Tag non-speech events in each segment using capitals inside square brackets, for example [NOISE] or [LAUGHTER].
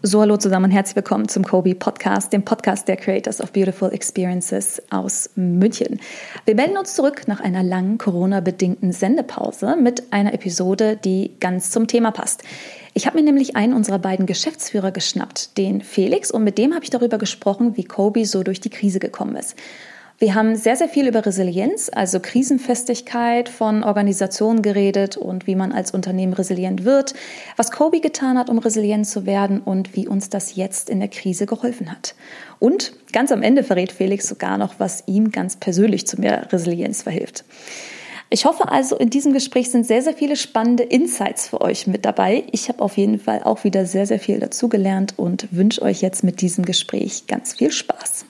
So, hallo zusammen und herzlich willkommen zum Kobe Podcast, dem Podcast der Creators of Beautiful Experiences aus München. Wir melden uns zurück nach einer langen Corona-bedingten Sendepause mit einer Episode, die ganz zum Thema passt. Ich habe mir nämlich einen unserer beiden Geschäftsführer geschnappt, den Felix, und mit dem habe ich darüber gesprochen, wie Kobe so durch die Krise gekommen ist. Wir haben sehr, sehr viel über Resilienz, also Krisenfestigkeit von Organisationen geredet und wie man als Unternehmen resilient wird, was Kobe getan hat, um resilient zu werden und wie uns das jetzt in der Krise geholfen hat. Und ganz am Ende verrät Felix sogar noch, was ihm ganz persönlich zu mehr Resilienz verhilft. Ich hoffe also, in diesem Gespräch sind sehr, sehr viele spannende Insights für euch mit dabei. Ich habe auf jeden Fall auch wieder sehr, sehr viel dazugelernt und wünsche euch jetzt mit diesem Gespräch ganz viel Spaß.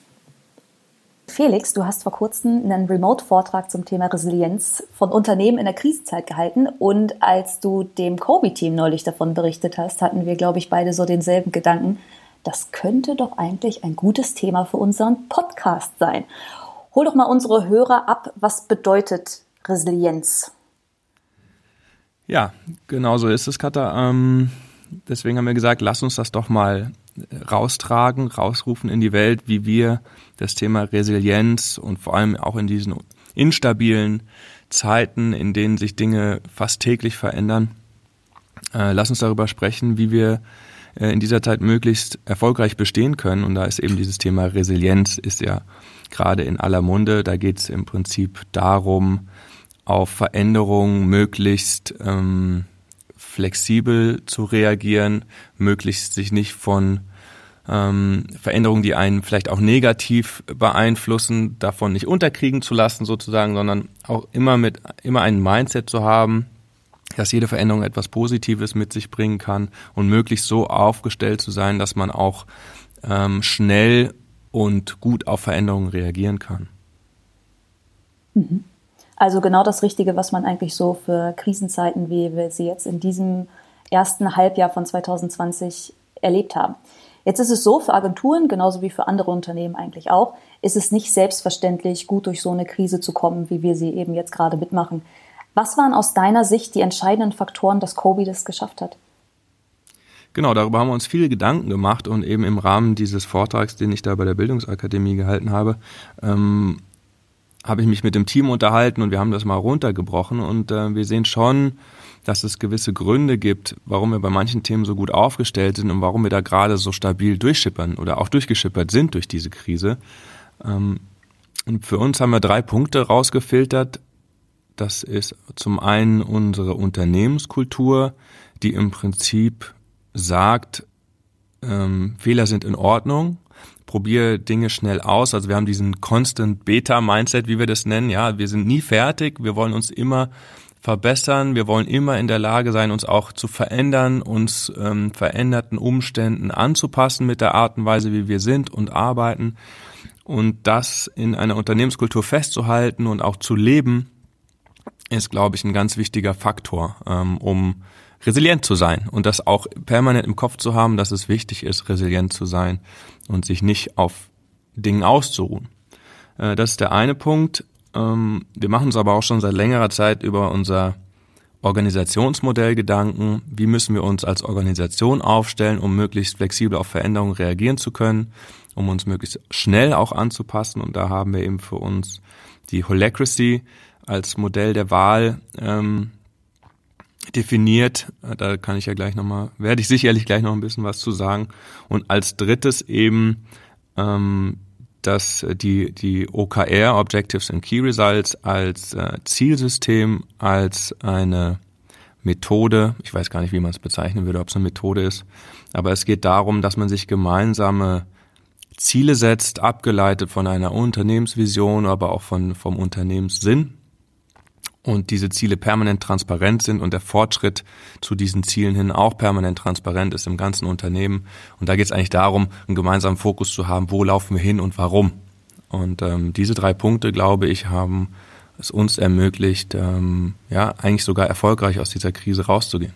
Felix, du hast vor kurzem einen Remote-Vortrag zum Thema Resilienz von Unternehmen in der Krisenzeit gehalten. Und als du dem Kobe-Team neulich davon berichtet hast, hatten wir, glaube ich, beide so denselben Gedanken. Das könnte doch eigentlich ein gutes Thema für unseren Podcast sein. Hol doch mal unsere Hörer ab. Was bedeutet Resilienz? Ja, genau so ist es, Katha. Ähm, deswegen haben wir gesagt, lass uns das doch mal raustragen, rausrufen in die Welt, wie wir das Thema Resilienz und vor allem auch in diesen instabilen Zeiten, in denen sich Dinge fast täglich verändern, äh, lass uns darüber sprechen, wie wir äh, in dieser Zeit möglichst erfolgreich bestehen können. Und da ist eben dieses Thema Resilienz ist ja gerade in aller Munde. Da geht es im Prinzip darum, auf Veränderungen möglichst ähm, flexibel zu reagieren, möglichst sich nicht von ähm, Veränderungen, die einen vielleicht auch negativ beeinflussen, davon nicht unterkriegen zu lassen sozusagen, sondern auch immer mit immer ein Mindset zu haben, dass jede Veränderung etwas Positives mit sich bringen kann und möglichst so aufgestellt zu sein, dass man auch ähm, schnell und gut auf Veränderungen reagieren kann. Mhm. Also genau das Richtige, was man eigentlich so für Krisenzeiten, wie wir sie jetzt in diesem ersten Halbjahr von 2020 erlebt haben. Jetzt ist es so, für Agenturen, genauso wie für andere Unternehmen eigentlich auch, ist es nicht selbstverständlich, gut durch so eine Krise zu kommen, wie wir sie eben jetzt gerade mitmachen. Was waren aus deiner Sicht die entscheidenden Faktoren, dass Kobe das geschafft hat? Genau, darüber haben wir uns viele Gedanken gemacht und eben im Rahmen dieses Vortrags, den ich da bei der Bildungsakademie gehalten habe, ähm, habe ich mich mit dem Team unterhalten und wir haben das mal runtergebrochen und äh, wir sehen schon, dass es gewisse Gründe gibt, warum wir bei manchen Themen so gut aufgestellt sind und warum wir da gerade so stabil durchschippern oder auch durchgeschippert sind durch diese Krise. Ähm, und für uns haben wir drei Punkte rausgefiltert. Das ist zum einen unsere Unternehmenskultur, die im Prinzip sagt, ähm, Fehler sind in Ordnung, probiere Dinge schnell aus. Also wir haben diesen Constant Beta Mindset, wie wir das nennen. Ja, wir sind nie fertig. Wir wollen uns immer verbessern. Wir wollen immer in der Lage sein, uns auch zu verändern, uns ähm, veränderten Umständen anzupassen mit der Art und Weise, wie wir sind und arbeiten. Und das in einer Unternehmenskultur festzuhalten und auch zu leben, ist, glaube ich, ein ganz wichtiger Faktor, ähm, um resilient zu sein und das auch permanent im Kopf zu haben, dass es wichtig ist, resilient zu sein und sich nicht auf Dingen auszuruhen. Äh, das ist der eine Punkt. Ähm, wir machen uns aber auch schon seit längerer Zeit über unser Organisationsmodell Gedanken. Wie müssen wir uns als Organisation aufstellen, um möglichst flexibel auf Veränderungen reagieren zu können, um uns möglichst schnell auch anzupassen. Und da haben wir eben für uns die Holacracy als Modell der Wahl ähm, definiert. Da kann ich ja gleich nochmal, werde ich sicherlich gleich noch ein bisschen was zu sagen. Und als drittes eben ähm, dass die, die OKR, Objectives and Key Results, als äh, Zielsystem, als eine Methode, ich weiß gar nicht, wie man es bezeichnen würde, ob es eine Methode ist, aber es geht darum, dass man sich gemeinsame Ziele setzt, abgeleitet von einer Unternehmensvision, aber auch von, vom Unternehmenssinn und diese Ziele permanent transparent sind und der Fortschritt zu diesen Zielen hin auch permanent transparent ist im ganzen Unternehmen. Und da geht es eigentlich darum, einen gemeinsamen Fokus zu haben, wo laufen wir hin und warum. Und ähm, diese drei Punkte, glaube ich, haben es uns ermöglicht, ähm, ja, eigentlich sogar erfolgreich aus dieser Krise rauszugehen.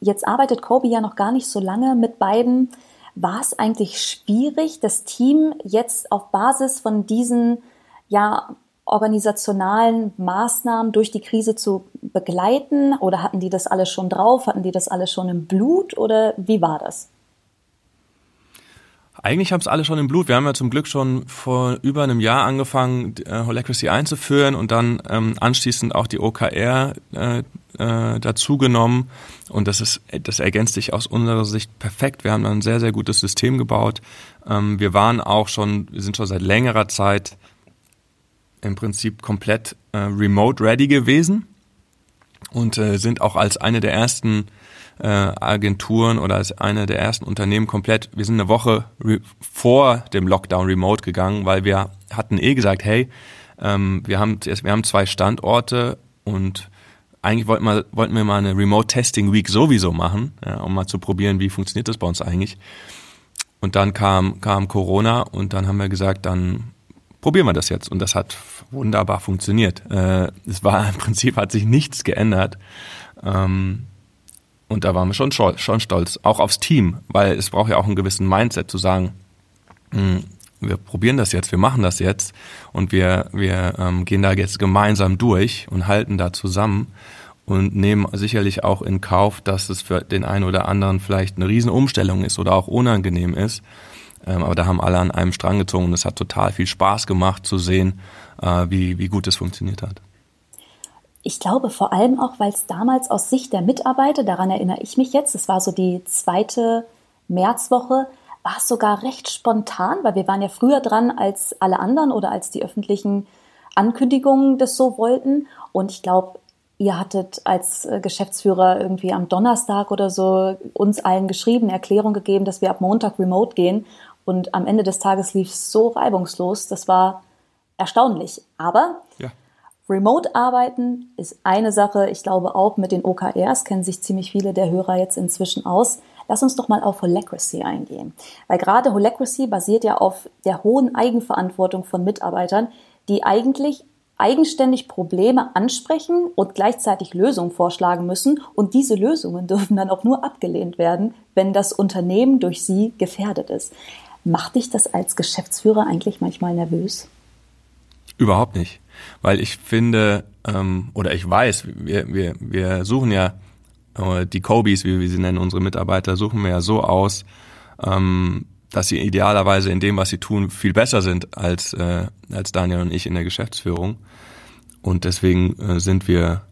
Jetzt arbeitet Kobe ja noch gar nicht so lange mit beiden. War es eigentlich schwierig, das Team jetzt auf Basis von diesen ja organisationalen Maßnahmen durch die Krise zu begleiten? Oder hatten die das alles schon drauf? Hatten die das alles schon im Blut? Oder wie war das? Eigentlich haben es alle schon im Blut. Wir haben ja zum Glück schon vor über einem Jahr angefangen, äh, Holacracy einzuführen und dann ähm, anschließend auch die OKR äh, äh, dazugenommen. Und das ist, das ergänzt sich aus unserer Sicht perfekt. Wir haben ein sehr, sehr gutes System gebaut. Ähm, wir waren auch schon, wir sind schon seit längerer Zeit im Prinzip komplett äh, remote ready gewesen und äh, sind auch als eine der ersten äh, Agenturen oder als eine der ersten Unternehmen komplett, wir sind eine Woche vor dem Lockdown remote gegangen, weil wir hatten eh gesagt, hey, ähm, wir, haben, wir haben zwei Standorte und eigentlich wollten wir, wollten wir mal eine Remote Testing Week sowieso machen, ja, um mal zu probieren, wie funktioniert das bei uns eigentlich. Und dann kam, kam Corona und dann haben wir gesagt, dann probieren wir das jetzt. Und das hat wunderbar funktioniert. Äh, es war [LAUGHS] im Prinzip, hat sich nichts geändert. Ähm, und da waren wir schon, schon stolz, auch aufs Team, weil es braucht ja auch einen gewissen Mindset zu sagen, hm, wir probieren das jetzt, wir machen das jetzt und wir, wir ähm, gehen da jetzt gemeinsam durch und halten da zusammen und nehmen sicherlich auch in Kauf, dass es für den einen oder anderen vielleicht eine Riesenumstellung ist oder auch unangenehm ist. Ähm, aber da haben alle an einem Strang gezogen und es hat total viel Spaß gemacht zu sehen, äh, wie, wie gut es funktioniert hat. Ich glaube vor allem auch, weil es damals aus Sicht der Mitarbeiter, daran erinnere ich mich jetzt, es war so die zweite Märzwoche, war es sogar recht spontan, weil wir waren ja früher dran als alle anderen oder als die öffentlichen Ankündigungen das so wollten. Und ich glaube, ihr hattet als äh, Geschäftsführer irgendwie am Donnerstag oder so uns allen geschrieben, Erklärung gegeben, dass wir ab Montag remote gehen. Und am Ende des Tages lief es so reibungslos. Das war erstaunlich. Aber ja. Remote-Arbeiten ist eine Sache. Ich glaube auch mit den OKRs kennen sich ziemlich viele der Hörer jetzt inzwischen aus. Lass uns doch mal auf Holacracy eingehen. Weil gerade Holacracy basiert ja auf der hohen Eigenverantwortung von Mitarbeitern, die eigentlich eigenständig Probleme ansprechen und gleichzeitig Lösungen vorschlagen müssen. Und diese Lösungen [LAUGHS] dürfen dann auch nur abgelehnt werden, wenn das Unternehmen durch sie gefährdet ist. Macht dich das als Geschäftsführer eigentlich manchmal nervös? Überhaupt nicht, weil ich finde ähm, oder ich weiß, wir, wir, wir suchen ja äh, die Kobis, wie wir sie nennen, unsere Mitarbeiter, suchen wir ja so aus, ähm, dass sie idealerweise in dem, was sie tun, viel besser sind als, äh, als Daniel und ich in der Geschäftsführung. Und deswegen äh, sind wir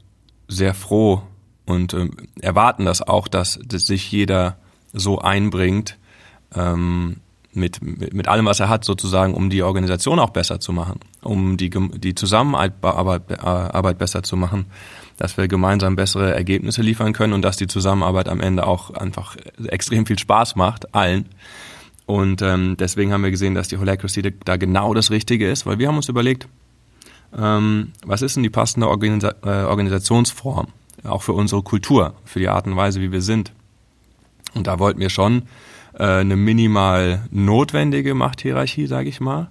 sehr froh und äh, erwarten das auch, dass, dass sich jeder so einbringt, ähm, mit, mit, allem, was er hat, sozusagen, um die Organisation auch besser zu machen, um die, die Zusammenarbeit Arbeit besser zu machen, dass wir gemeinsam bessere Ergebnisse liefern können und dass die Zusammenarbeit am Ende auch einfach extrem viel Spaß macht, allen. Und ähm, deswegen haben wir gesehen, dass die Holacracy da genau das Richtige ist, weil wir haben uns überlegt, ähm, was ist denn die passende Organisa äh, Organisationsform, auch für unsere Kultur, für die Art und Weise, wie wir sind. Und da wollten wir schon äh, eine minimal notwendige Machthierarchie, sage ich mal.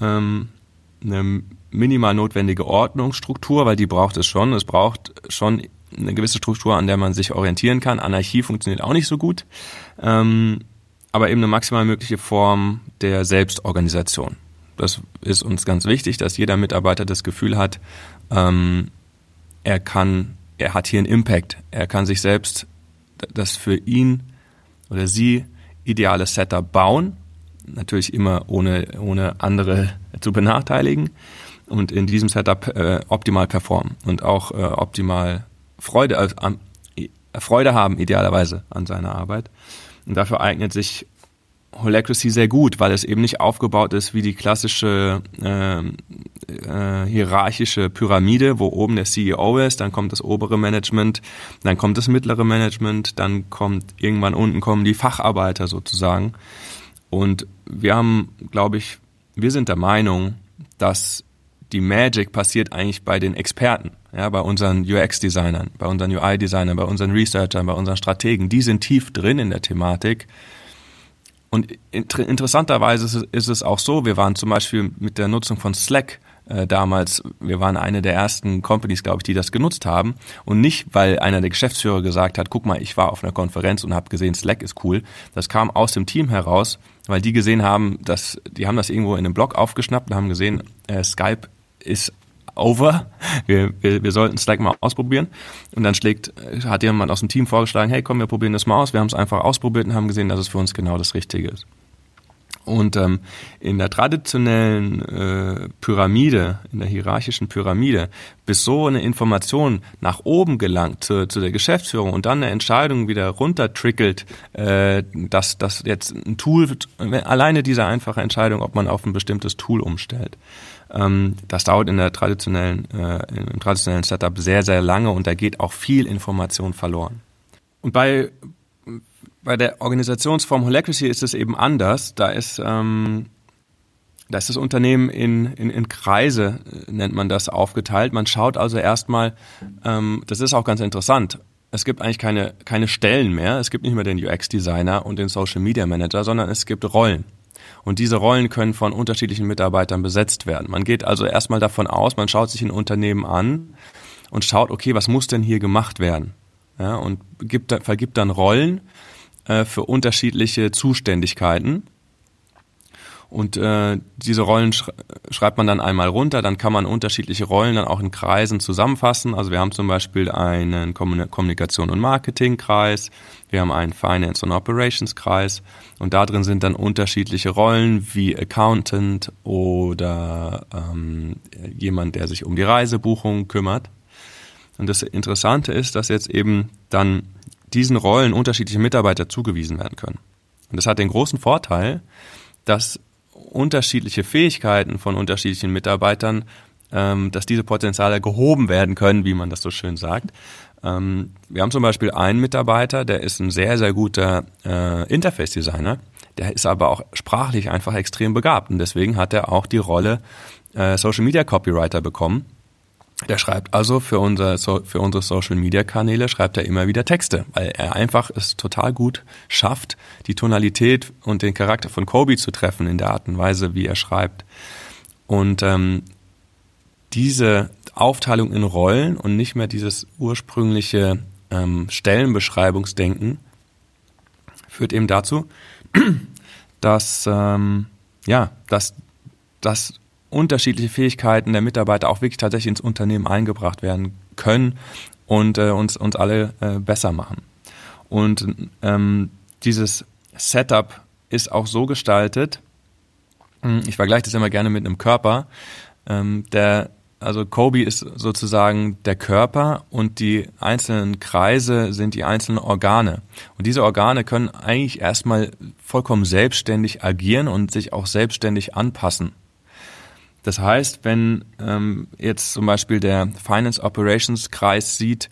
Ähm, eine minimal notwendige Ordnungsstruktur, weil die braucht es schon. Es braucht schon eine gewisse Struktur, an der man sich orientieren kann. Anarchie funktioniert auch nicht so gut. Ähm, aber eben eine maximal mögliche Form der Selbstorganisation. Das ist uns ganz wichtig, dass jeder Mitarbeiter das Gefühl hat, ähm, er kann, er hat hier einen Impact. Er kann sich selbst das für ihn oder sie ideale Setup bauen, natürlich immer ohne, ohne andere [LAUGHS] zu benachteiligen und in diesem Setup äh, optimal performen und auch äh, optimal Freude, äh, Freude haben, idealerweise an seiner Arbeit. Und dafür eignet sich Holacracy sehr gut, weil es eben nicht aufgebaut ist wie die klassische äh, äh, hierarchische Pyramide, wo oben der CEO ist, dann kommt das obere Management, dann kommt das mittlere Management, dann kommt irgendwann unten kommen die Facharbeiter sozusagen. Und wir haben, glaube ich, wir sind der Meinung, dass die Magic passiert eigentlich bei den Experten, ja, bei unseren UX-Designern, bei unseren UI-Designern, bei unseren Researchern, bei unseren Strategen. Die sind tief drin in der Thematik und inter interessanterweise ist es, ist es, auch so, wir waren zum Beispiel mit der Nutzung von Slack äh, damals, wir waren eine der ersten Companies, glaube ich, die das genutzt haben. Und nicht, weil einer der Geschäftsführer gesagt hat, guck mal, ich war auf einer Konferenz und habe gesehen, Slack ist cool. Das kam aus dem Team heraus, weil die gesehen haben, dass die haben das irgendwo in einem Blog aufgeschnappt und haben gesehen, äh, Skype ist over. Wir, wir, wir sollten Slack mal ausprobieren. Und dann schlägt, hat jemand aus dem Team vorgeschlagen, hey komm, wir probieren das mal aus. Wir haben es einfach ausprobiert und haben gesehen, dass es für uns genau das Richtige ist. Und ähm, in der traditionellen äh, Pyramide, in der hierarchischen Pyramide, bis so eine Information nach oben gelangt zu, zu der Geschäftsführung und dann eine Entscheidung wieder runtertrickelt, äh, dass das jetzt ein Tool, alleine diese einfache Entscheidung, ob man auf ein bestimmtes Tool umstellt, ähm, das dauert in der traditionellen, äh, im traditionellen Setup sehr, sehr lange und da geht auch viel Information verloren. Und bei bei der Organisationsform Holacracy ist es eben anders. Da ist, ähm, da ist das Unternehmen in, in, in Kreise, äh, nennt man das, aufgeteilt. Man schaut also erstmal, ähm, das ist auch ganz interessant, es gibt eigentlich keine, keine Stellen mehr. Es gibt nicht mehr den UX-Designer und den Social Media Manager, sondern es gibt Rollen. Und diese Rollen können von unterschiedlichen Mitarbeitern besetzt werden. Man geht also erstmal davon aus, man schaut sich ein Unternehmen an und schaut, okay, was muss denn hier gemacht werden? Ja, und gibt, vergibt dann Rollen äh, für unterschiedliche Zuständigkeiten. Und äh, diese Rollen sch schreibt man dann einmal runter, dann kann man unterschiedliche Rollen dann auch in Kreisen zusammenfassen. Also wir haben zum Beispiel einen Kommunikation- und Marketingkreis, wir haben einen Finance- und Operations-Kreis und da drin sind dann unterschiedliche Rollen wie Accountant oder ähm, jemand, der sich um die Reisebuchung kümmert. Und das Interessante ist, dass jetzt eben dann diesen Rollen unterschiedliche Mitarbeiter zugewiesen werden können. Und das hat den großen Vorteil, dass unterschiedliche Fähigkeiten von unterschiedlichen Mitarbeitern, ähm, dass diese Potenziale gehoben werden können, wie man das so schön sagt. Ähm, wir haben zum Beispiel einen Mitarbeiter, der ist ein sehr, sehr guter äh, Interface-Designer, der ist aber auch sprachlich einfach extrem begabt und deswegen hat er auch die Rolle äh, Social Media Copywriter bekommen der schreibt also für, unser, für unsere Social Media Kanäle schreibt er immer wieder Texte, weil er einfach es total gut schafft, die Tonalität und den Charakter von Kobe zu treffen in der Art und Weise, wie er schreibt. Und ähm, diese Aufteilung in Rollen und nicht mehr dieses ursprüngliche ähm, Stellenbeschreibungsdenken führt eben dazu, [CLEARS THROAT] dass ähm, ja, dass, dass unterschiedliche Fähigkeiten der Mitarbeiter auch wirklich tatsächlich ins Unternehmen eingebracht werden können und äh, uns, uns alle äh, besser machen. Und ähm, dieses Setup ist auch so gestaltet, hm, ich vergleiche das immer gerne mit einem Körper, ähm, der also Kobe ist sozusagen der Körper und die einzelnen Kreise sind die einzelnen Organe. Und diese Organe können eigentlich erstmal vollkommen selbstständig agieren und sich auch selbstständig anpassen. Das heißt, wenn ähm, jetzt zum Beispiel der Finance Operations Kreis sieht,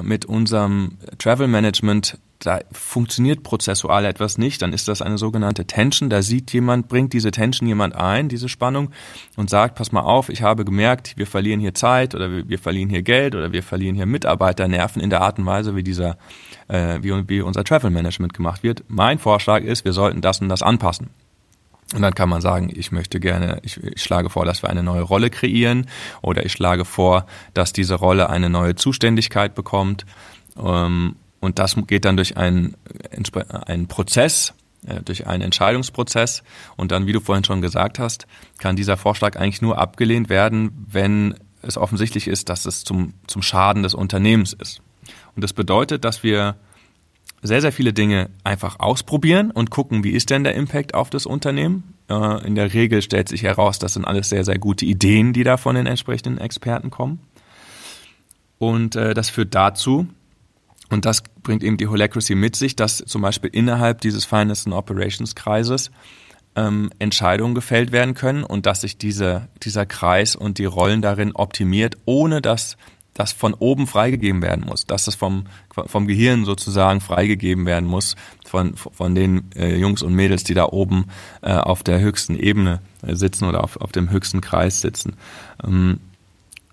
mit unserem Travel Management, da funktioniert prozessual etwas nicht, dann ist das eine sogenannte Tension. Da sieht jemand, bringt diese Tension jemand ein, diese Spannung, und sagt, pass mal auf, ich habe gemerkt, wir verlieren hier Zeit oder wir, wir verlieren hier Geld oder wir verlieren hier Mitarbeiternerven in der Art und Weise, wie dieser, äh, wie, wie unser Travel Management gemacht wird. Mein Vorschlag ist, wir sollten das und das anpassen. Und dann kann man sagen, ich möchte gerne, ich, ich, schlage vor, dass wir eine neue Rolle kreieren oder ich schlage vor, dass diese Rolle eine neue Zuständigkeit bekommt. Ähm, und das geht dann durch einen, einen Prozess, äh, durch einen Entscheidungsprozess. Und dann, wie du vorhin schon gesagt hast, kann dieser Vorschlag eigentlich nur abgelehnt werden, wenn es offensichtlich ist, dass es zum, zum Schaden des Unternehmens ist. Und das bedeutet, dass wir sehr, sehr viele Dinge einfach ausprobieren und gucken, wie ist denn der Impact auf das Unternehmen. Äh, in der Regel stellt sich heraus, das sind alles sehr, sehr gute Ideen, die da von den entsprechenden Experten kommen. Und äh, das führt dazu, und das bringt eben die Holacracy mit sich, dass zum Beispiel innerhalb dieses Finance and Operations Kreises ähm, Entscheidungen gefällt werden können und dass sich diese, dieser Kreis und die Rollen darin optimiert, ohne dass das von oben freigegeben werden muss, dass das vom, vom Gehirn sozusagen freigegeben werden muss, von, von den äh, Jungs und Mädels, die da oben äh, auf der höchsten Ebene äh, sitzen oder auf, auf dem höchsten Kreis sitzen. Ähm,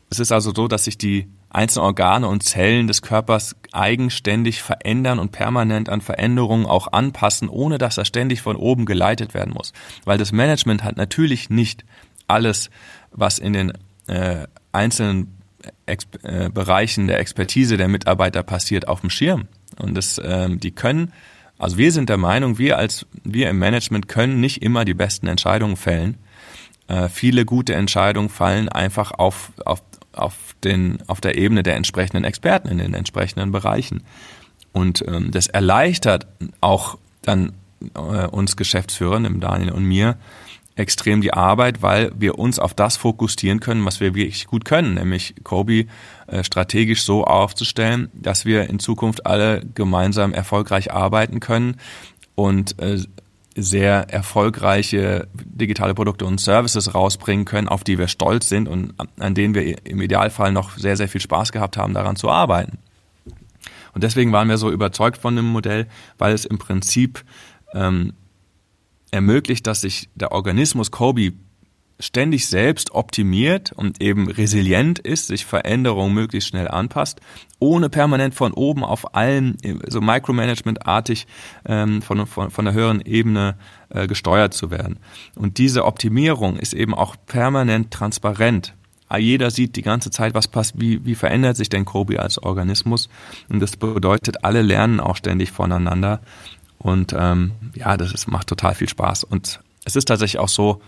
es ist also so, dass sich die einzelnen Organe und Zellen des Körpers eigenständig verändern und permanent an Veränderungen auch anpassen, ohne dass das ständig von oben geleitet werden muss. Weil das Management hat natürlich nicht alles, was in den äh, einzelnen Ex äh, Bereichen der Expertise der Mitarbeiter passiert, auf dem Schirm. Und das, ähm, die können, also wir sind der Meinung, wir als wir im Management können nicht immer die besten Entscheidungen fällen. äh, viele gute Entscheidungen fallen einfach auf, auf, auf, den, auf der Ebene der entsprechenden Experten in den entsprechenden Bereichen. Und ähm, das erleichtert auch dann äh, uns Geschäftsführern, dem Daniel und mir, extrem die Arbeit, weil wir uns auf das fokussieren können, was wir wirklich gut können, nämlich Kobe äh, strategisch so aufzustellen, dass wir in Zukunft alle gemeinsam erfolgreich arbeiten können und äh, sehr erfolgreiche digitale Produkte und Services rausbringen können, auf die wir stolz sind und an denen wir im Idealfall noch sehr, sehr viel Spaß gehabt haben, daran zu arbeiten. Und deswegen waren wir so überzeugt von dem Modell, weil es im Prinzip ähm, ermöglicht, dass sich der Organismus Kobe ständig selbst optimiert und eben resilient ist, sich Veränderungen möglichst schnell anpasst, ohne permanent von oben auf allen, so Micromanagement-artig ähm, von, von, von der höheren Ebene äh, gesteuert zu werden. Und diese Optimierung ist eben auch permanent transparent. Jeder sieht die ganze Zeit, was passt, wie, wie verändert sich denn Kobe als Organismus. Und das bedeutet, alle lernen auch ständig voneinander. Und ähm, ja, das ist, macht total viel Spaß. Und es ist tatsächlich auch so,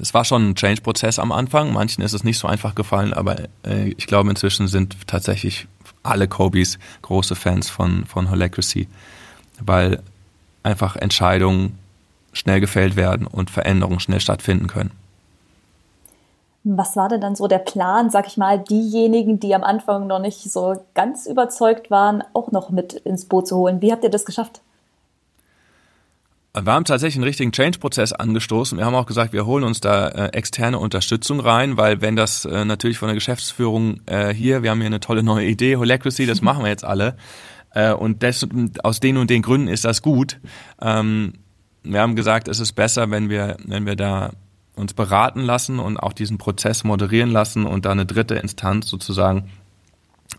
es war schon ein Change-Prozess am Anfang. Manchen ist es nicht so einfach gefallen, aber äh, ich glaube, inzwischen sind tatsächlich alle Kobis große Fans von, von Holacracy, weil einfach Entscheidungen schnell gefällt werden und Veränderungen schnell stattfinden können. Was war denn dann so der Plan, sag ich mal, diejenigen, die am Anfang noch nicht so ganz überzeugt waren, auch noch mit ins Boot zu holen? Wie habt ihr das geschafft? Wir haben tatsächlich einen richtigen Change-Prozess angestoßen. Wir haben auch gesagt, wir holen uns da äh, externe Unterstützung rein, weil wenn das äh, natürlich von der Geschäftsführung äh, hier, wir haben hier eine tolle neue Idee, Holacracy, das machen wir jetzt alle. Äh, und des, aus den und den Gründen ist das gut. Ähm, wir haben gesagt, es ist besser, wenn wir, wenn wir da uns beraten lassen und auch diesen Prozess moderieren lassen und da eine dritte Instanz sozusagen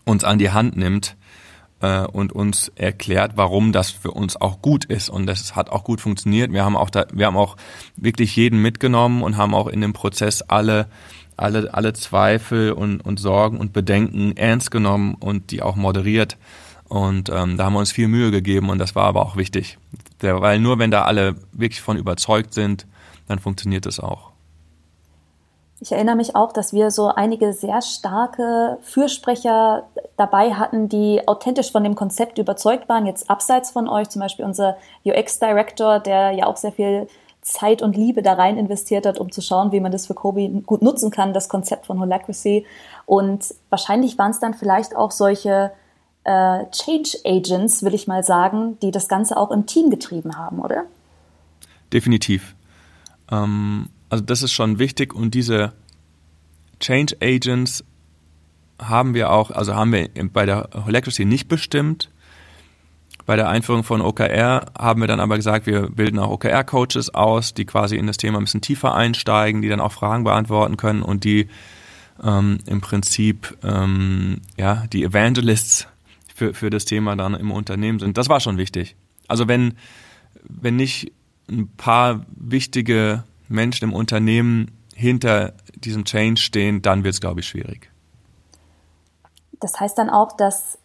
uns an die Hand nimmt, äh, und uns erklärt, warum das für uns auch gut ist. Und das hat auch gut funktioniert. Wir haben auch da, wir haben auch wirklich jeden mitgenommen und haben auch in dem Prozess alle alle, alle Zweifel und, und Sorgen und Bedenken ernst genommen und die auch moderiert. Und ähm, da haben wir uns viel Mühe gegeben und das war aber auch wichtig. Der, weil nur wenn da alle wirklich von überzeugt sind, dann funktioniert es auch. Ich erinnere mich auch, dass wir so einige sehr starke Fürsprecher dabei hatten, die authentisch von dem Konzept überzeugt waren, jetzt abseits von euch, zum Beispiel unser UX-Director, der ja auch sehr viel Zeit und Liebe da rein investiert hat, um zu schauen, wie man das für Kobe gut nutzen kann, das Konzept von Holacracy. Und wahrscheinlich waren es dann vielleicht auch solche äh, Change Agents, will ich mal sagen, die das Ganze auch im Team getrieben haben, oder? Definitiv. Ähm also das ist schon wichtig und diese Change Agents haben wir auch, also haben wir bei der Holacracy nicht bestimmt. Bei der Einführung von OKR haben wir dann aber gesagt, wir bilden auch OKR-Coaches aus, die quasi in das Thema ein bisschen tiefer einsteigen, die dann auch Fragen beantworten können und die ähm, im Prinzip ähm, ja die Evangelists für, für das Thema dann im Unternehmen sind. Das war schon wichtig. Also wenn, wenn nicht ein paar wichtige Menschen im Unternehmen hinter diesem Change stehen, dann wird es, glaube ich, schwierig. Das heißt dann auch, dass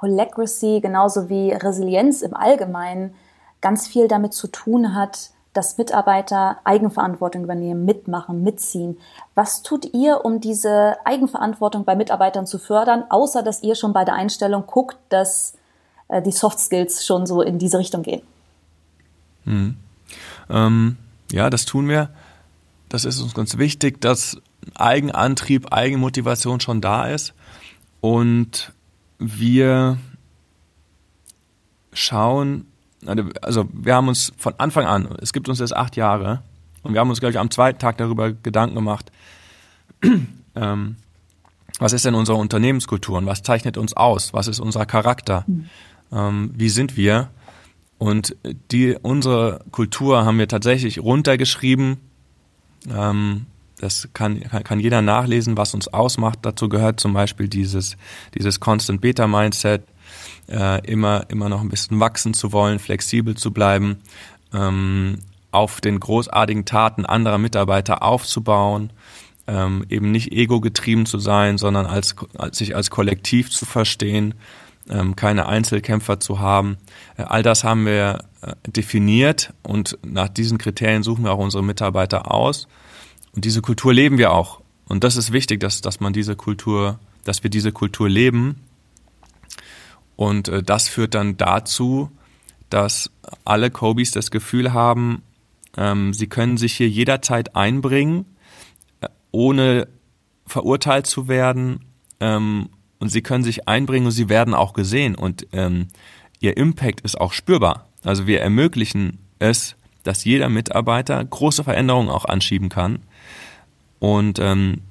Holacracy genauso wie Resilienz im Allgemeinen ganz viel damit zu tun hat, dass Mitarbeiter Eigenverantwortung übernehmen, mitmachen, mitziehen. Was tut ihr, um diese Eigenverantwortung bei Mitarbeitern zu fördern, außer dass ihr schon bei der Einstellung guckt, dass äh, die Soft Skills schon so in diese Richtung gehen? Hm. Ähm, ja, das tun wir. Das ist uns ganz wichtig, dass Eigenantrieb, Eigenmotivation schon da ist. Und wir schauen, also wir haben uns von Anfang an, es gibt uns jetzt acht Jahre, und wir haben uns, glaube ich, am zweiten Tag darüber Gedanken gemacht, [CLEARS THROAT] ähm, was ist denn unsere Unternehmenskultur und was zeichnet uns aus? Was ist unser Charakter? Mhm. Ähm, wie sind wir? Und die, unsere Kultur haben wir tatsächlich runtergeschrieben. Ähm, das kann, kann jeder nachlesen, was uns ausmacht. Dazu gehört zum Beispiel dieses, dieses Constant Beta Mindset, äh, immer, immer noch ein bisschen wachsen zu wollen, flexibel zu bleiben, ähm, auf den großartigen Taten anderer Mitarbeiter aufzubauen, ähm, eben nicht ego-getrieben zu sein, sondern als, als sich als Kollektiv zu verstehen keine Einzelkämpfer zu haben. Äh, all das haben wir äh, definiert und nach diesen Kriterien suchen wir auch unsere Mitarbeiter aus. Und diese Kultur leben wir auch. Und das ist wichtig, dass, dass man diese Kultur, dass wir diese Kultur leben. Und äh, das führt dann dazu, dass alle Kobis das Gefühl haben, ähm, sie können sich hier jederzeit einbringen, ohne verurteilt zu werden. Ähm, und sie können sich einbringen und sie werden auch gesehen. Und ähm, ihr Impact ist auch spürbar. Also wir ermöglichen es, dass jeder Mitarbeiter große Veränderungen auch anschieben kann. Und ähm,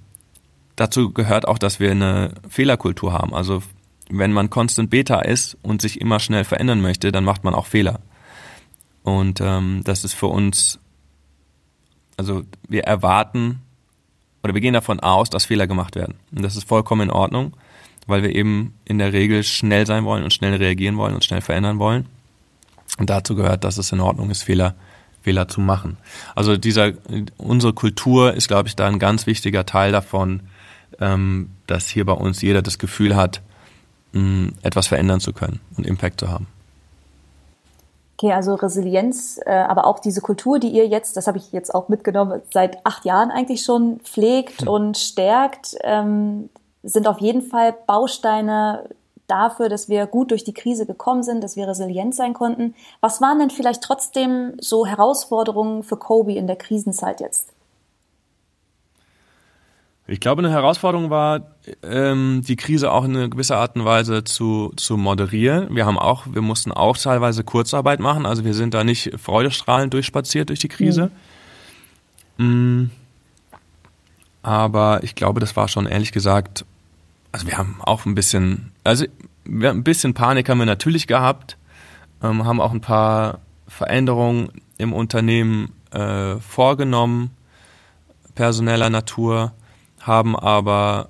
dazu gehört auch, dass wir eine Fehlerkultur haben. Also wenn man Constant Beta ist und sich immer schnell verändern möchte, dann macht man auch Fehler. Und ähm, das ist für uns, also wir erwarten oder wir gehen davon aus, dass Fehler gemacht werden. Und das ist vollkommen in Ordnung, weil wir eben in der Regel schnell sein wollen und schnell reagieren wollen und schnell verändern wollen. Und dazu gehört, dass es in Ordnung ist, Fehler, Fehler zu machen. Also dieser, unsere Kultur ist, glaube ich, da ein ganz wichtiger Teil davon, ähm, dass hier bei uns jeder das Gefühl hat, mh, etwas verändern zu können und Impact zu haben. Okay, also Resilienz, äh, aber auch diese Kultur, die ihr jetzt, das habe ich jetzt auch mitgenommen, seit acht Jahren eigentlich schon pflegt hm. und stärkt, ähm, sind auf jeden Fall Bausteine dafür, dass wir gut durch die Krise gekommen sind, dass wir resilient sein konnten. Was waren denn vielleicht trotzdem so Herausforderungen für Kobe in der Krisenzeit jetzt? Ich glaube, eine Herausforderung war, ähm, die Krise auch in einer gewisser Art und Weise zu, zu moderieren. Wir haben auch, wir mussten auch teilweise Kurzarbeit machen, also wir sind da nicht freudestrahlend durchspaziert durch die Krise. Mhm. Mm. Aber ich glaube, das war schon ehrlich gesagt, also wir haben auch ein bisschen, also wir, ein bisschen Panik haben wir natürlich gehabt, ähm, haben auch ein paar Veränderungen im Unternehmen äh, vorgenommen, personeller Natur haben aber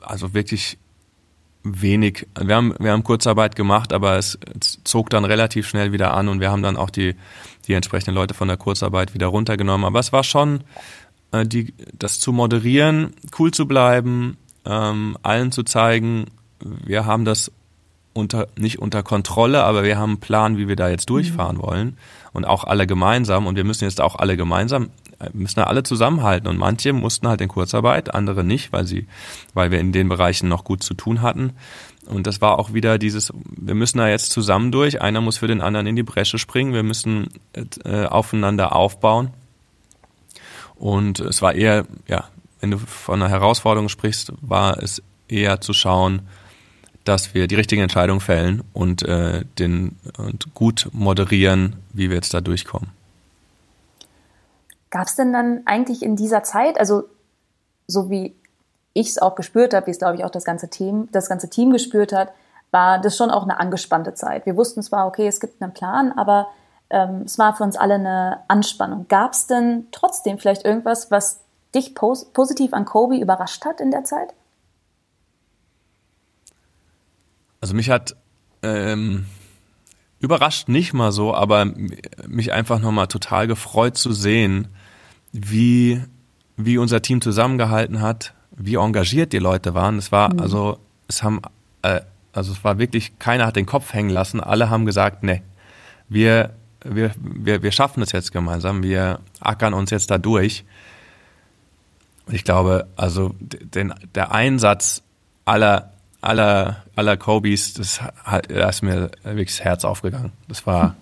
also wirklich wenig, wir haben, wir haben Kurzarbeit gemacht, aber es, es, zog dann relativ schnell wieder an und wir haben dann auch die, die entsprechenden Leute von der Kurzarbeit wieder runtergenommen. Aber es war schon, äh, die, das zu moderieren, cool zu bleiben, ähm, allen zu zeigen, wir haben das unter, nicht unter Kontrolle, aber wir haben einen Plan, wie wir da jetzt durchfahren mhm. wollen und auch alle gemeinsam und wir müssen jetzt auch alle gemeinsam müssen alle zusammenhalten und manche mussten halt in Kurzarbeit, andere nicht, weil sie, weil wir in den Bereichen noch gut zu tun hatten. Und das war auch wieder dieses, wir müssen da jetzt zusammen durch, einer muss für den anderen in die Bresche springen, wir müssen äh, aufeinander aufbauen. Und es war eher, ja, wenn du von einer Herausforderung sprichst, war es eher zu schauen, dass wir die richtigen Entscheidungen fällen und äh, den und gut moderieren, wie wir jetzt da durchkommen. Gab es denn dann eigentlich in dieser Zeit, also so wie ich es auch gespürt habe, wie es glaube ich auch das ganze Team, das ganze Team gespürt hat, war das schon auch eine angespannte Zeit. Wir wussten zwar, okay, es gibt einen Plan, aber ähm, es war für uns alle eine Anspannung. Gab es denn trotzdem vielleicht irgendwas, was dich pos positiv an Kobe überrascht hat in der Zeit? Also mich hat ähm, überrascht nicht mal so, aber mich einfach nochmal total gefreut zu sehen, wie, wie unser Team zusammengehalten hat, wie engagiert die Leute waren. Es war, mhm. also, es haben, äh, also es war wirklich, keiner hat den Kopf hängen lassen. Alle haben gesagt, nee, wir, wir, wir, wir schaffen es jetzt gemeinsam. Wir ackern uns jetzt da durch. Ich glaube, also den, der Einsatz aller, aller, aller Kobis, das, da ist mir wirklich das Herz aufgegangen. Das war,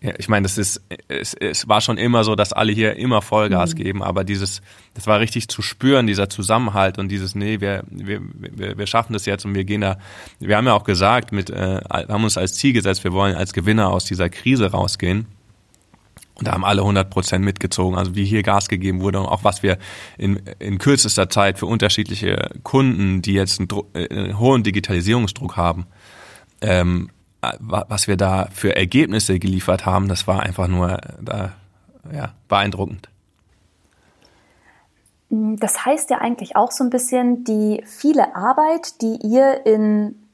ja, ich meine, das ist, es, es war schon immer so, dass alle hier immer Vollgas mhm. geben, aber dieses, das war richtig zu spüren, dieser Zusammenhalt und dieses, nee, wir, wir, wir, wir schaffen das jetzt und wir gehen da, wir haben ja auch gesagt, mit, äh, haben uns als Ziel gesetzt, wir wollen als Gewinner aus dieser Krise rausgehen. Und da haben alle 100 Prozent mitgezogen, also wie hier Gas gegeben wurde und auch was wir in, in kürzester Zeit für unterschiedliche Kunden, die jetzt einen, äh, einen hohen Digitalisierungsdruck haben, ähm, was wir da für Ergebnisse geliefert haben, das war einfach nur da, ja, beeindruckend. Das heißt ja eigentlich auch so ein bisschen, die viele Arbeit, die ihr in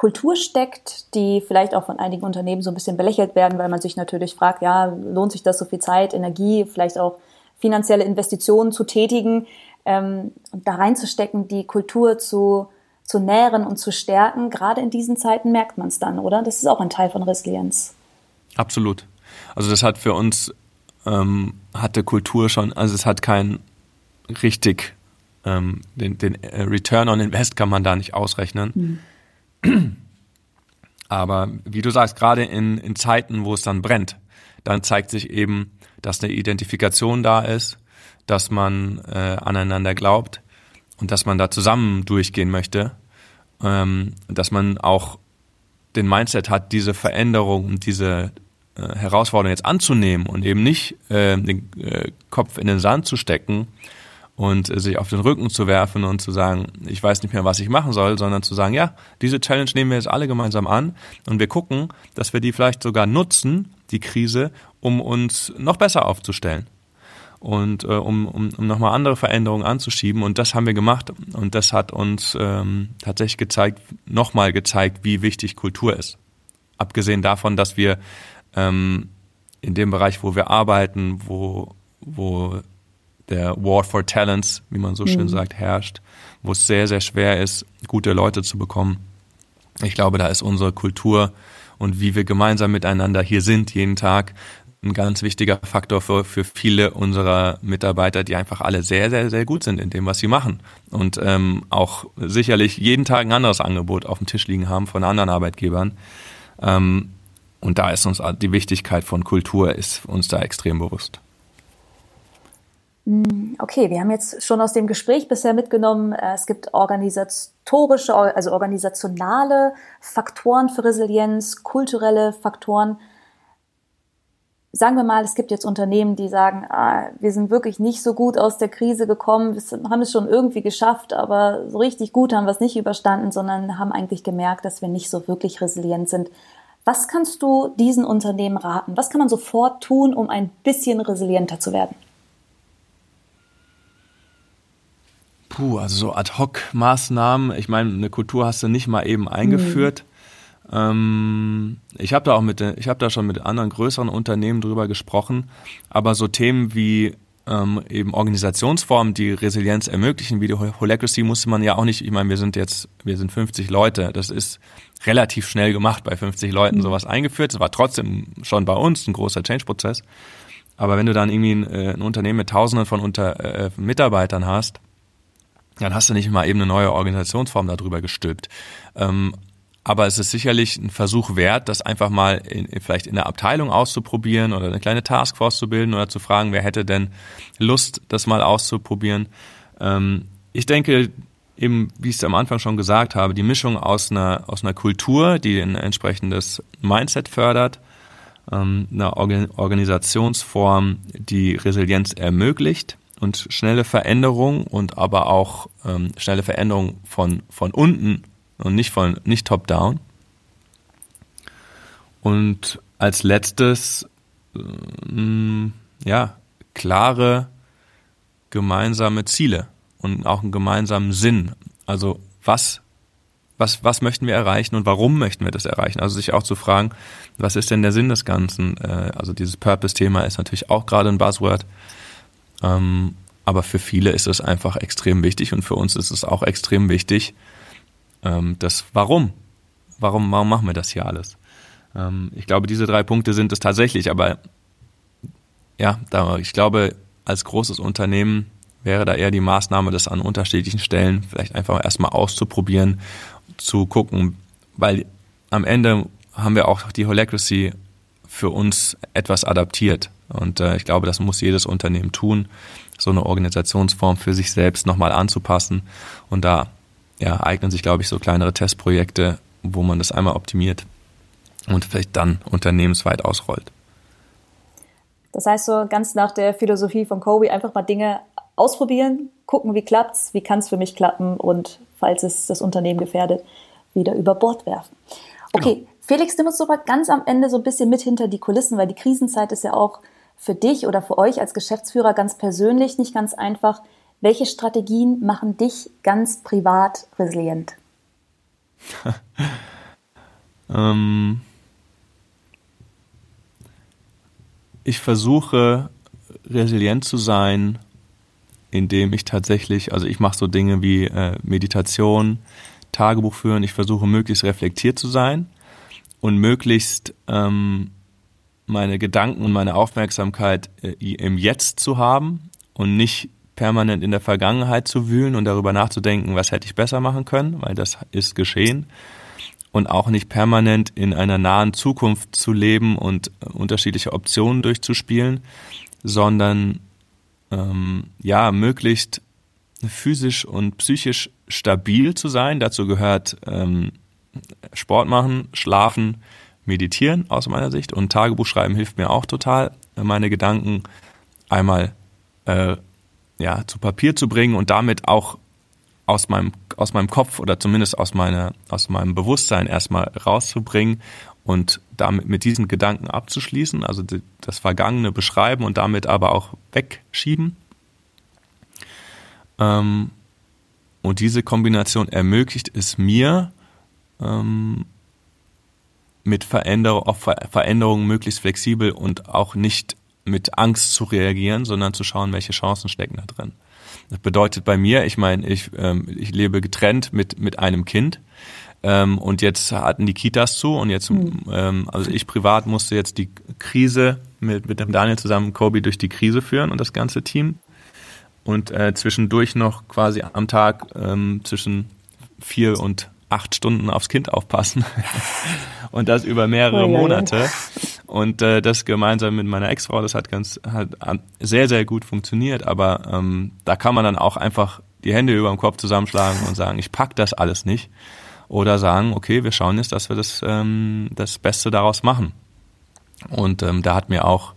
Kultur steckt, die vielleicht auch von einigen Unternehmen so ein bisschen belächelt werden, weil man sich natürlich fragt, ja, lohnt sich das so viel Zeit, Energie, vielleicht auch finanzielle Investitionen zu tätigen ähm, und da reinzustecken, die Kultur zu zu nähren und zu stärken. Gerade in diesen Zeiten merkt man es dann, oder? Das ist auch ein Teil von Resilienz. Absolut. Also das hat für uns ähm, hatte Kultur schon, also es hat kein richtig ähm, den, den äh, Return on Invest kann man da nicht ausrechnen. Mhm. [CLEARS THROAT] Aber wie du sagst, gerade in, in Zeiten, wo es dann brennt, dann zeigt sich eben, dass eine Identifikation da ist, dass man äh, aneinander glaubt und dass man da zusammen durchgehen möchte, ähm, dass man auch den Mindset hat, diese Veränderung und diese äh, Herausforderung jetzt anzunehmen und eben nicht äh, den äh, Kopf in den Sand zu stecken und sich auf den Rücken zu werfen und zu sagen, ich weiß nicht mehr, was ich machen soll, sondern zu sagen, ja, diese Challenge nehmen wir jetzt alle gemeinsam an und wir gucken, dass wir die vielleicht sogar nutzen, die Krise, um uns noch besser aufzustellen und äh, um, um, um nochmal andere Veränderungen anzuschieben. Und das haben wir gemacht und das hat uns ähm, tatsächlich gezeigt, nochmal gezeigt, wie wichtig Kultur ist. Abgesehen davon, dass wir ähm, in dem Bereich, wo wir arbeiten, wo, wo der War for Talents, wie man so schön mhm. sagt, herrscht, wo es sehr, sehr schwer ist, gute Leute zu bekommen. Ich glaube, da ist unsere Kultur und wie wir gemeinsam miteinander hier sind, jeden Tag, ein ganz wichtiger Faktor für, für viele unserer Mitarbeiter, die einfach alle sehr, sehr, sehr gut sind in dem, was sie machen. Und ähm, auch sicherlich jeden Tag ein anderes Angebot auf dem Tisch liegen haben von anderen Arbeitgebern. Ähm, und da ist uns die Wichtigkeit von Kultur ist uns da extrem bewusst. Hm, okay, wir haben jetzt schon aus dem Gespräch bisher mitgenommen, äh, es gibt organisatorische, also organisationale Faktoren für Resilienz, kulturelle Faktoren sagen wir mal, es gibt jetzt Unternehmen, die sagen, ah, wir sind wirklich nicht so gut aus der Krise gekommen, wir haben es schon irgendwie geschafft, aber so richtig gut haben wir es nicht überstanden, sondern haben eigentlich gemerkt, dass wir nicht so wirklich resilient sind. Was kannst du diesen Unternehmen raten? Was kann man sofort tun, um ein bisschen resilienter zu werden? Puh, also so Ad-Hoc-Maßnahmen. Ich meine, eine Kultur hast du nicht mal eben eingeführt. Mhm. Ähm, ich habe da auch mit, ich habe da schon mit anderen größeren Unternehmen drüber gesprochen, aber so Themen wie ähm, eben Organisationsformen, die Resilienz ermöglichen, wie die Holacracy, musste man ja auch nicht, ich meine, wir sind jetzt, wir sind 50 Leute, das ist relativ schnell gemacht, bei 50 Leuten mhm. sowas eingeführt. Es war trotzdem schon bei uns ein großer Change-Prozess. Aber wenn du dann irgendwie ein, äh, ein Unternehmen mit Tausenden von Unter, äh, Mitarbeitern hast, dann hast du nicht mal eben eine neue Organisationsform darüber gestülpt. Ähm, aber es ist sicherlich ein Versuch wert, das einfach mal in, vielleicht in der Abteilung auszuprobieren oder eine kleine Taskforce zu bilden oder zu fragen, wer hätte denn Lust, das mal auszuprobieren. Ähm, ich denke, eben, wie ich es am Anfang schon gesagt habe, die Mischung aus einer, aus einer Kultur, die ein entsprechendes Mindset fördert, ähm, einer Organisationsform, die Resilienz ermöglicht und schnelle Veränderung und aber auch ähm, schnelle Veränderung von, von unten und nicht von nicht top down. Und als letztes äh, ja, klare gemeinsame Ziele und auch einen gemeinsamen Sinn. Also was was, was möchten wir erreichen und warum möchten wir das erreichen? Also sich auch zu fragen, was ist denn der Sinn des Ganzen? Äh, also dieses Purpose-Thema ist natürlich auch gerade ein Buzzword. Ähm, aber für viele ist es einfach extrem wichtig und für uns ist es auch extrem wichtig, ähm, das Warum. Warum, warum machen wir das hier alles? Ähm, ich glaube, diese drei Punkte sind es tatsächlich, aber ja, da, ich glaube, als großes Unternehmen wäre da eher die Maßnahme, das an unterschiedlichen Stellen vielleicht einfach erstmal auszuprobieren, zu gucken, weil am Ende haben wir auch die Holacracy für uns etwas adaptiert. Und äh, ich glaube, das muss jedes Unternehmen tun, so eine Organisationsform für sich selbst nochmal anzupassen. Und da ja, eignen sich, glaube ich, so kleinere Testprojekte, wo man das einmal optimiert und vielleicht dann unternehmensweit ausrollt. Das heißt so ganz nach der Philosophie von Kobe einfach mal Dinge ausprobieren, gucken, wie klappt's, wie kann es für mich klappen und falls es das Unternehmen gefährdet, wieder über Bord werfen. Okay, genau. Felix, nimm uns mal ganz am Ende so ein bisschen mit hinter die Kulissen, weil die Krisenzeit ist ja auch für dich oder für euch als Geschäftsführer ganz persönlich nicht ganz einfach. Welche Strategien machen dich ganz privat resilient? [LAUGHS] ähm, ich versuche resilient zu sein, indem ich tatsächlich, also ich mache so Dinge wie äh, Meditation, Tagebuch führen. Ich versuche möglichst reflektiert zu sein und möglichst ähm, meine Gedanken und meine Aufmerksamkeit äh, im Jetzt zu haben und nicht permanent in der Vergangenheit zu wühlen und darüber nachzudenken, was hätte ich besser machen können, weil das ist geschehen. Und auch nicht permanent in einer nahen Zukunft zu leben und äh, unterschiedliche Optionen durchzuspielen, sondern ähm, ja, möglichst physisch und psychisch stabil zu sein. Dazu gehört ähm, Sport machen, schlafen, meditieren aus meiner Sicht und Tagebuch schreiben hilft mir auch total, meine Gedanken einmal äh, ja, zu Papier zu bringen und damit auch aus meinem, aus meinem Kopf oder zumindest aus, meiner, aus meinem Bewusstsein erstmal rauszubringen und damit mit diesen Gedanken abzuschließen, also das Vergangene beschreiben und damit aber auch wegschieben. Ähm, und diese Kombination ermöglicht es mir, ähm, mit Veränderung, auf Veränderungen möglichst flexibel und auch nicht mit Angst zu reagieren, sondern zu schauen, welche Chancen stecken da drin. Das bedeutet bei mir, ich meine, ich, ähm, ich lebe getrennt mit, mit einem Kind ähm, und jetzt hatten die Kitas zu und jetzt, mhm. ähm, also ich privat musste jetzt die Krise mit, mit dem Daniel zusammen Kobe durch die Krise führen und das ganze Team und äh, zwischendurch noch quasi am Tag ähm, zwischen vier und acht Stunden aufs Kind aufpassen [LAUGHS] und das über mehrere oh, Monate. Und äh, das gemeinsam mit meiner Ex-Frau, das hat ganz hat sehr, sehr gut funktioniert. Aber ähm, da kann man dann auch einfach die Hände über dem Kopf zusammenschlagen und sagen, ich pack das alles nicht. Oder sagen, okay, wir schauen jetzt, dass wir das, ähm, das Beste daraus machen. Und ähm, da hat mir auch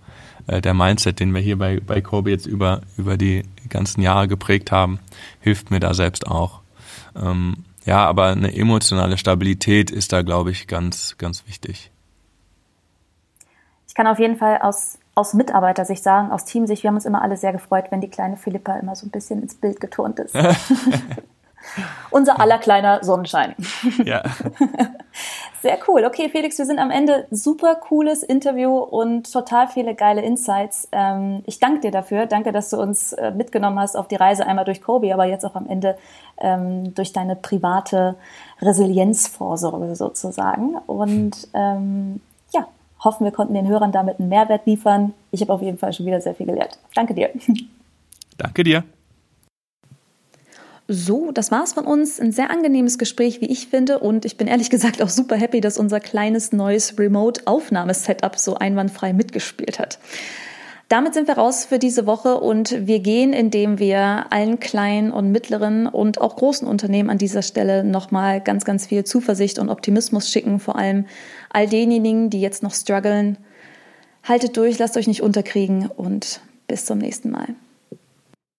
äh, der Mindset, den wir hier bei, bei Kobe jetzt über, über die ganzen Jahre geprägt haben, hilft mir da selbst auch. Ähm, ja, aber eine emotionale Stabilität ist da, glaube ich, ganz, ganz wichtig. Ich kann auf jeden Fall aus, aus Mitarbeitersicht sagen, aus Teamsicht, wir haben uns immer alle sehr gefreut, wenn die kleine Philippa immer so ein bisschen ins Bild geturnt ist. [LAUGHS] Unser aller kleiner Sonnenschein. Ja. [LAUGHS] Sehr cool. Okay, Felix, wir sind am Ende. Super cooles Interview und total viele geile Insights. Ähm, ich danke dir dafür. Danke, dass du uns äh, mitgenommen hast auf die Reise einmal durch Kobe, aber jetzt auch am Ende ähm, durch deine private Resilienzvorsorge sozusagen. Und ähm, ja, hoffen, wir konnten den Hörern damit einen Mehrwert liefern. Ich habe auf jeden Fall schon wieder sehr viel gelernt. Danke dir. [LAUGHS] Danke dir. So, das war's von uns. Ein sehr angenehmes Gespräch, wie ich finde. Und ich bin ehrlich [LAUGHS] gesagt auch super happy, dass unser kleines neues Remote-Aufnahmesetup so einwandfrei mitgespielt hat. Damit sind wir raus für diese Woche und wir gehen, indem wir allen kleinen und mittleren und auch großen Unternehmen an dieser Stelle nochmal ganz, ganz viel Zuversicht und Optimismus schicken. Vor allem all denjenigen, die jetzt noch strugglen. Haltet durch, lasst euch nicht unterkriegen und bis zum nächsten Mal.